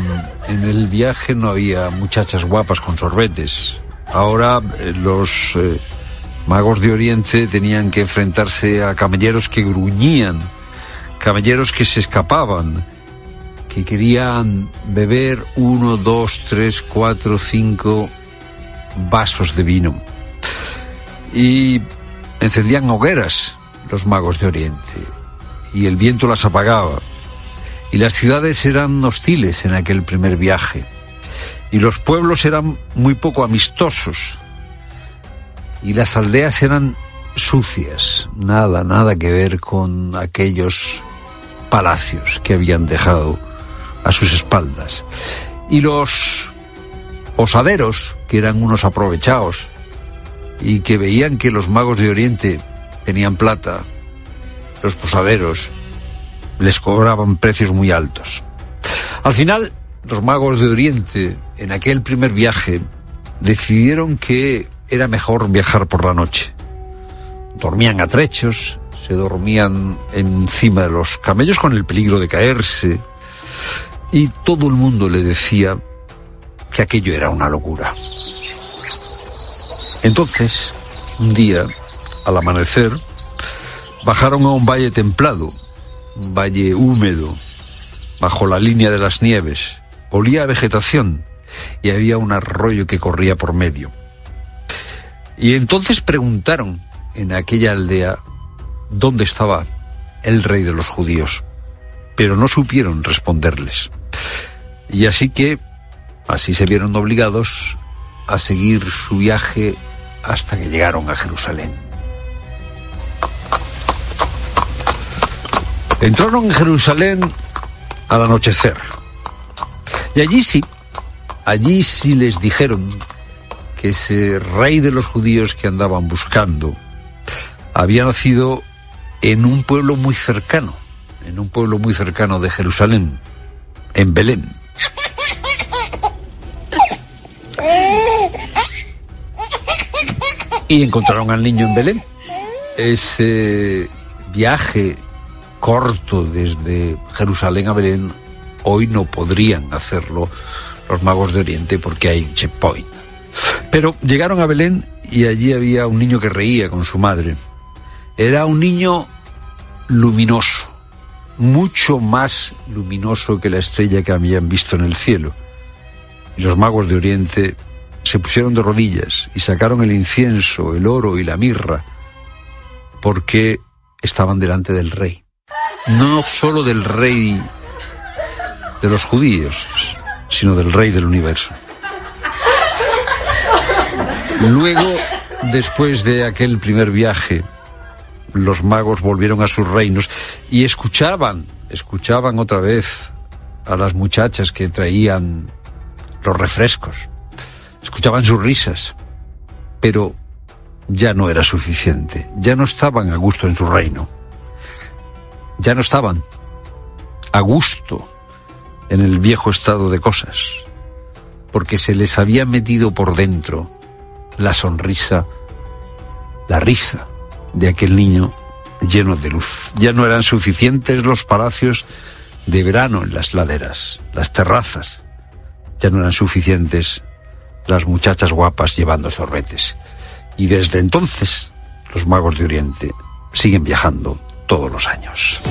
en el viaje no había muchachas guapas con sorbetes. Ahora eh, los eh, magos de Oriente tenían que enfrentarse a camelleros que gruñían, camelleros que se escapaban, que querían beber uno, dos, tres, cuatro, cinco vasos de vino. Y encendían hogueras los magos de Oriente, y el viento las apagaba. Y las ciudades eran hostiles en aquel primer viaje. Y los pueblos eran muy poco amistosos. Y las aldeas eran sucias. Nada, nada que ver con aquellos palacios que habían dejado a sus espaldas. Y los osaderos, que eran unos aprovechados, y que veían que los magos de Oriente tenían plata, los posaderos les cobraban precios muy altos. Al final, los magos de Oriente, en aquel primer viaje, decidieron que era mejor viajar por la noche. Dormían a trechos, se dormían encima de los camellos con el peligro de caerse, y todo el mundo le decía que aquello era una locura. Entonces, un día, al amanecer, bajaron a un valle templado, un valle húmedo, bajo la línea de las nieves. Olía a vegetación y había un arroyo que corría por medio. Y entonces preguntaron en aquella aldea dónde estaba el rey de los judíos, pero no supieron responderles. Y así que, así se vieron obligados a seguir su viaje hasta que llegaron a Jerusalén. Entraron en Jerusalén al anochecer. Y allí sí, allí sí les dijeron que ese rey de los judíos que andaban buscando había nacido en un pueblo muy cercano, en un pueblo muy cercano de Jerusalén, en Belén. Y encontraron al niño en Belén. Ese viaje corto desde Jerusalén a Belén, hoy no podrían hacerlo los magos de Oriente porque hay checkpoint. Pero llegaron a Belén y allí había un niño que reía con su madre. Era un niño luminoso, mucho más luminoso que la estrella que habían visto en el cielo. Y los magos de Oriente se pusieron de rodillas y sacaron el incienso, el oro y la mirra, porque estaban delante del rey. No solo del rey de los judíos, sino del rey del universo. Luego, después de aquel primer viaje, los magos volvieron a sus reinos y escuchaban, escuchaban otra vez a las muchachas que traían los refrescos, escuchaban sus risas, pero ya no era suficiente, ya no estaban a gusto en su reino, ya no estaban a gusto en el viejo estado de cosas, porque se les había metido por dentro la sonrisa, la risa de aquel niño lleno de luz. Ya no eran suficientes los palacios de verano en las laderas, las terrazas. Ya no eran suficientes las muchachas guapas llevando sorbetes. Y desde entonces los magos de Oriente siguen viajando todos los años.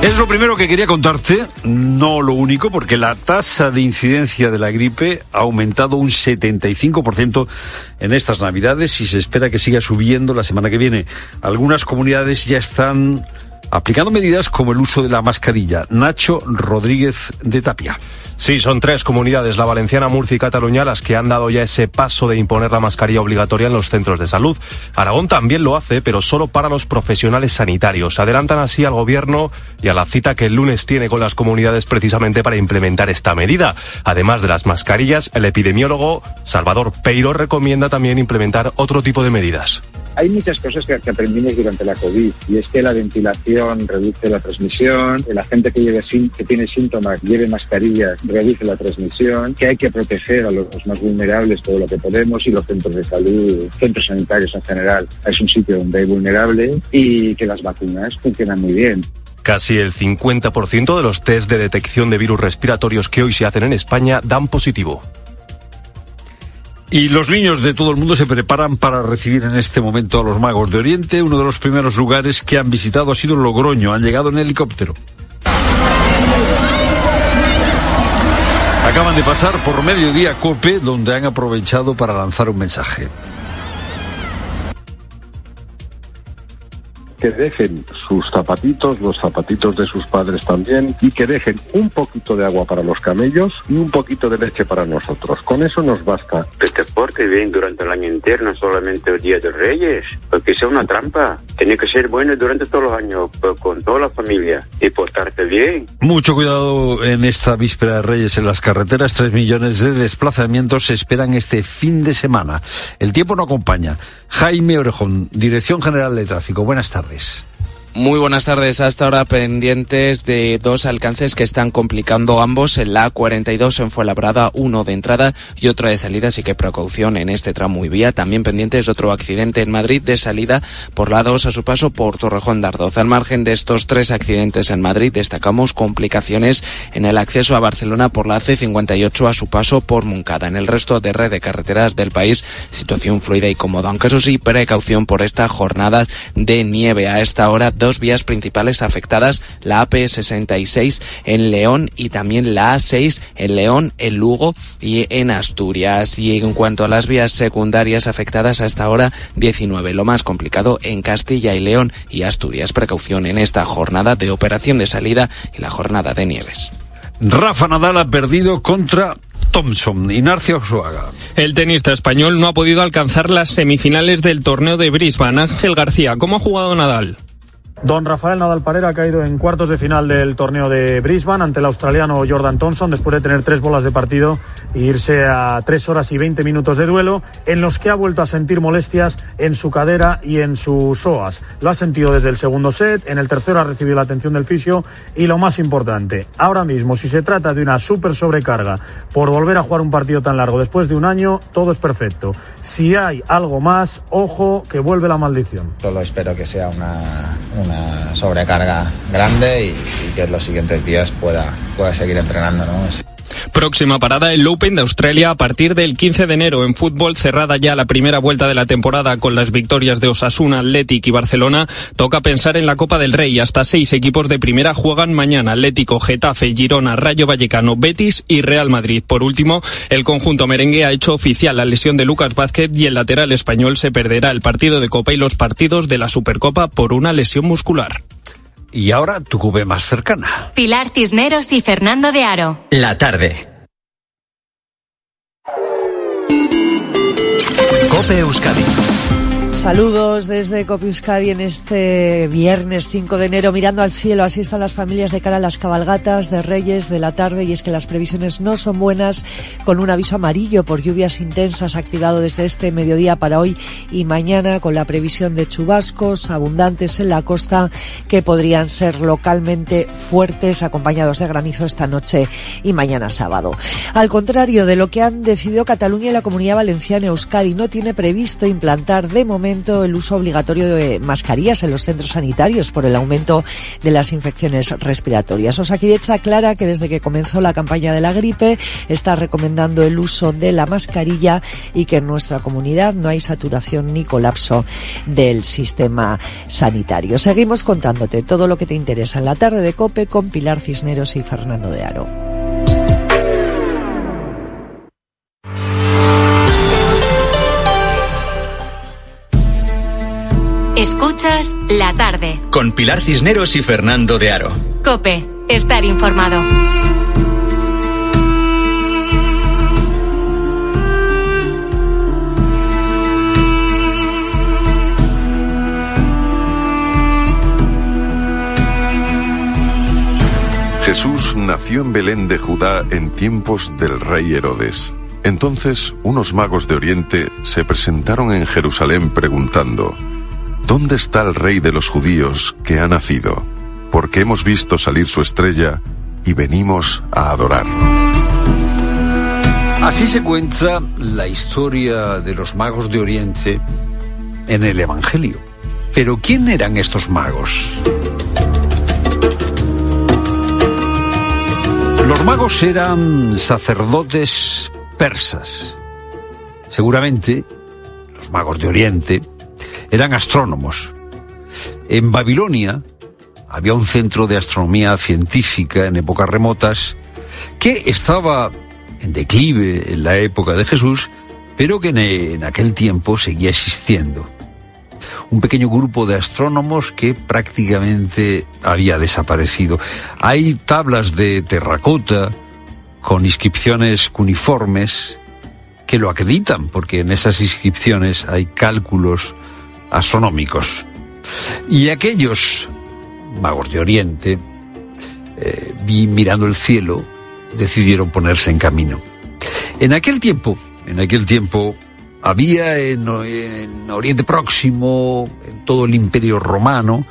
Es lo primero que quería contarte, no lo único, porque la tasa de incidencia de la gripe ha aumentado un 75% en estas Navidades y se espera que siga subiendo la semana que viene. Algunas comunidades ya están aplicando medidas como el uso de la mascarilla. Nacho Rodríguez de Tapia. Sí, son tres comunidades, la valenciana, Murcia y Cataluña, las que han dado ya ese paso de imponer la mascarilla obligatoria en los centros de salud. Aragón también lo hace, pero solo para los profesionales sanitarios. Adelantan así al gobierno y a la cita que el lunes tiene con las comunidades precisamente para implementar esta medida. Además de las mascarillas, el epidemiólogo Salvador Peiro recomienda también implementar otro tipo de medidas hay muchas cosas que, aprendimos durante la COVID y es que la ventilación reduce la transmisión, la gente que, lleve, que tiene síntomas lleve mascarilla reduce la transmisión, que hay que proteger a los más vulnerables todo lo que podemos y los centros de salud, centros sanitarios en general, es un sitio donde hay vulnerable y que las vacunas funcionan muy bien. Casi el 50% de los test de detección de virus respiratorios que hoy se hacen en España dan positivo. Y los niños de todo el mundo se preparan para recibir en este momento a los magos de Oriente. Uno de los primeros lugares que han visitado ha sido Logroño. Han llegado en helicóptero. Acaban de pasar por mediodía Cope, donde han aprovechado para lanzar un mensaje. Que dejen sus zapatitos, los zapatitos de sus padres también, y que dejen un poquito de agua para los camellos y un poquito de leche para nosotros. Con eso nos basta. Que te porte bien durante el año interno, solamente el Día de Reyes, porque sea una trampa. Tiene que ser bueno durante todos los años, pues, con toda la familia, y portarte bien. Mucho cuidado en esta víspera de Reyes en las carreteras. Tres millones de desplazamientos se esperan este fin de semana. El tiempo no acompaña. Jaime Orejón, Dirección General de Tráfico. Buenas tardes. tardes. Muy buenas tardes. Hasta ahora pendientes de dos alcances que están complicando ambos en la A42 en Fuenlabrada, uno de entrada y otro de salida, así que precaución en este tramo y vía. También pendientes otro accidente en Madrid de salida por la 2 a su paso por Torrejón de Ardoz. Al margen de estos tres accidentes en Madrid, destacamos complicaciones en el acceso a Barcelona por la C58 a su paso por Moncada. En el resto de red de carreteras del país, situación fluida y cómoda, aunque eso sí, precaución por esta jornada de nieve. A esta hora, vías principales afectadas, la AP66 en León y también la A6 en León, en Lugo y en Asturias. Y en cuanto a las vías secundarias afectadas hasta ahora, 19. Lo más complicado en Castilla y León y Asturias. Precaución en esta jornada de operación de salida y la jornada de nieves. Rafa Nadal ha perdido contra Thompson, Ignacio Osuaga. El tenista español no ha podido alcanzar las semifinales del torneo de Brisbane. Ángel García, ¿cómo ha jugado Nadal? Don Rafael Nadal Parera ha caído en cuartos de final del torneo de Brisbane ante el australiano Jordan Thompson después de tener tres bolas de partido e irse a tres horas y veinte minutos de duelo en los que ha vuelto a sentir molestias en su cadera y en sus psoas. Lo ha sentido desde el segundo set, en el tercero ha recibido la atención del fisio y lo más importante, ahora mismo si se trata de una súper sobrecarga por volver a jugar un partido tan largo después de un año, todo es perfecto. Si hay algo más, ojo que vuelve la maldición. Solo espero que sea una sobrecarga grande y, que en los siguientes días pueda, pueda seguir entrenando. ¿no? Próxima parada el Open de Australia a partir del 15 de enero. En fútbol cerrada ya la primera vuelta de la temporada con las victorias de Osasuna, Athletic y Barcelona. Toca pensar en la Copa del Rey. Hasta seis equipos de primera juegan mañana. Atlético, Getafe, Girona, Rayo Vallecano, Betis y Real Madrid. Por último, el conjunto merengue ha hecho oficial la lesión de Lucas Vázquez y el lateral español se perderá el partido de Copa y los partidos de la Supercopa por una lesión muscular. Y ahora tu cube más cercana. Pilar Cisneros y Fernando de Aro. La tarde. Cope Euskadi. Saludos desde Copiuscadi en este viernes 5 de enero, mirando al cielo. Así están las familias de cara a las cabalgatas de Reyes de la tarde y es que las previsiones no son buenas, con un aviso amarillo por lluvias intensas activado desde este mediodía para hoy y mañana, con la previsión de chubascos abundantes en la costa que podrían ser localmente fuertes, acompañados de granizo esta noche y mañana sábado. Al contrario de lo que han decidido Cataluña y la Comunidad Valenciana, Euskadi no tiene previsto implantar de momento el uso obligatorio de mascarillas en los centros sanitarios por el aumento de las infecciones respiratorias. Osakidecha aclara que desde que comenzó la campaña de la gripe está recomendando el uso de la mascarilla y que en nuestra comunidad no hay saturación ni colapso del sistema sanitario. Seguimos contándote todo lo que te interesa en la tarde de COPE con Pilar Cisneros y Fernando de Aro. Escuchas la tarde. Con Pilar Cisneros y Fernando de Aro. Cope, estar informado. Jesús nació en Belén de Judá en tiempos del rey Herodes. Entonces unos magos de Oriente se presentaron en Jerusalén preguntando, ¿Dónde está el rey de los judíos que ha nacido? Porque hemos visto salir su estrella y venimos a adorarlo. Así se cuenta la historia de los magos de Oriente en el Evangelio. Pero ¿quién eran estos magos? Los magos eran sacerdotes persas. Seguramente los magos de Oriente eran astrónomos. En Babilonia había un centro de astronomía científica en épocas remotas que estaba en declive en la época de Jesús, pero que en, aquel tiempo seguía existiendo. Un pequeño grupo de astrónomos que prácticamente había desaparecido. Hay tablas de terracota con inscripciones cuneiformes que lo acreditan, porque en esas inscripciones hay cálculos astronómicos. Y aquellos magos de Oriente, eh, mirando el cielo, decidieron ponerse en camino. En aquel tiempo, en aquel tiempo, había en, en Oriente Próximo, en todo el Imperio Romano,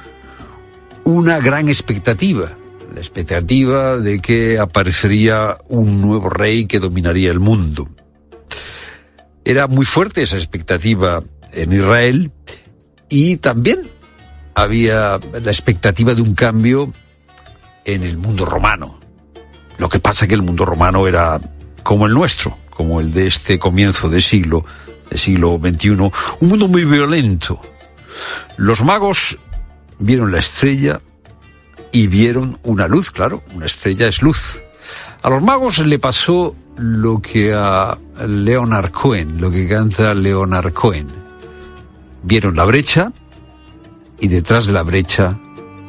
una gran expectativa, la expectativa de que aparecería un nuevo rey que dominaría el mundo. Era muy fuerte esa expectativa en Israel y también había la expectativa de un cambio en el mundo romano. Lo que pasa que el mundo romano era como el nuestro, como el de este comienzo de siglo, de siglo XXI, un mundo muy violento. Los magos vieron la estrella y vieron una luz, claro, una estrella es luz. A los magos le pasó lo que a Leonard Cohen, lo que canta Leonard Cohen vieron la brecha y detrás de la brecha,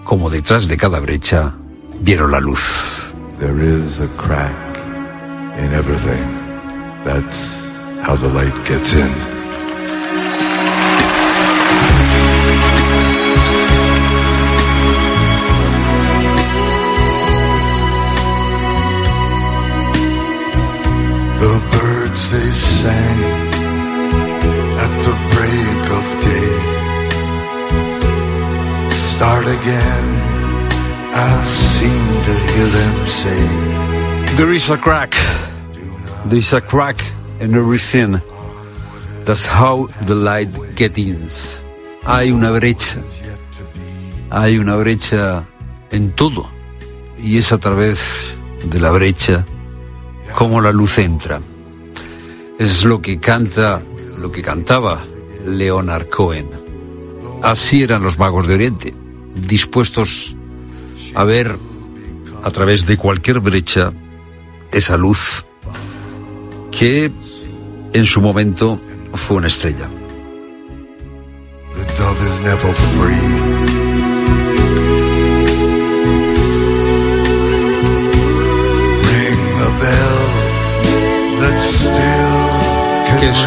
como detrás de cada brecha, vieron la luz. There is a crack in everything. That's how the light gets in. Start again. I seem to hear them say, There is a crack. There is a crack in everything. That's how the light gets in. Hay una brecha. Hay una brecha en todo. Y es a través de la brecha cómo la luz entra. Es lo que canta, lo que cantaba Leonard Cohen. Así eran los magos de Oriente, dispuestos a ver a través de cualquier brecha esa luz que en su momento fue una estrella.